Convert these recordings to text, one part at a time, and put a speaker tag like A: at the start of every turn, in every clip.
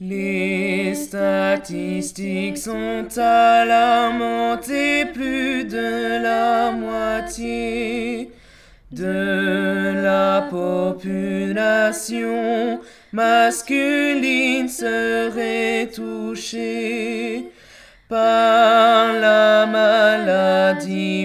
A: Les statistiques sont alarmantes et plus de la moitié de la population masculine serait touchée par la maladie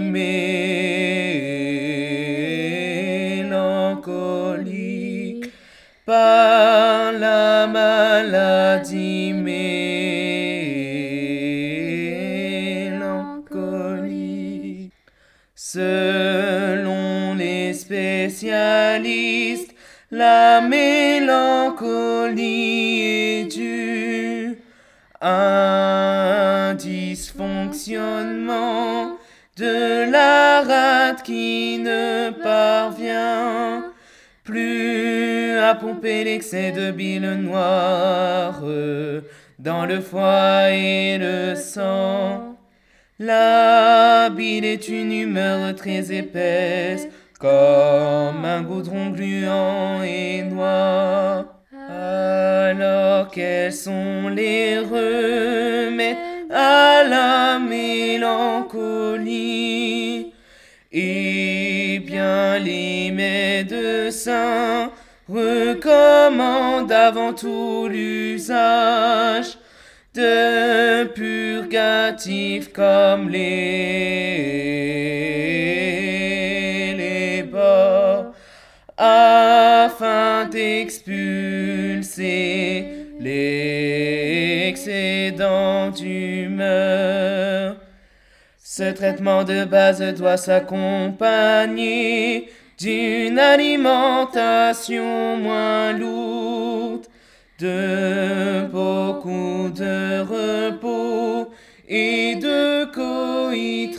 A: par la maladie mélancolique. Selon les spécialistes, la mélancolie est due à un dysfonctionnement de la rate qui ne parvient plus à pomper l'excès de bile noire dans le foie et le sang. La bile est une humeur très épaisse, comme un goudron gluant et noir. Alors quels sont les remèdes à la mélancolie? Eh bien les médecins recommandent avant tout l'usage de purgatifs comme les, les bords afin d'expulser l'excédent d'humeur. Ce traitement de base doit s'accompagner d'une alimentation moins lourde, de beaucoup de repos et de coït.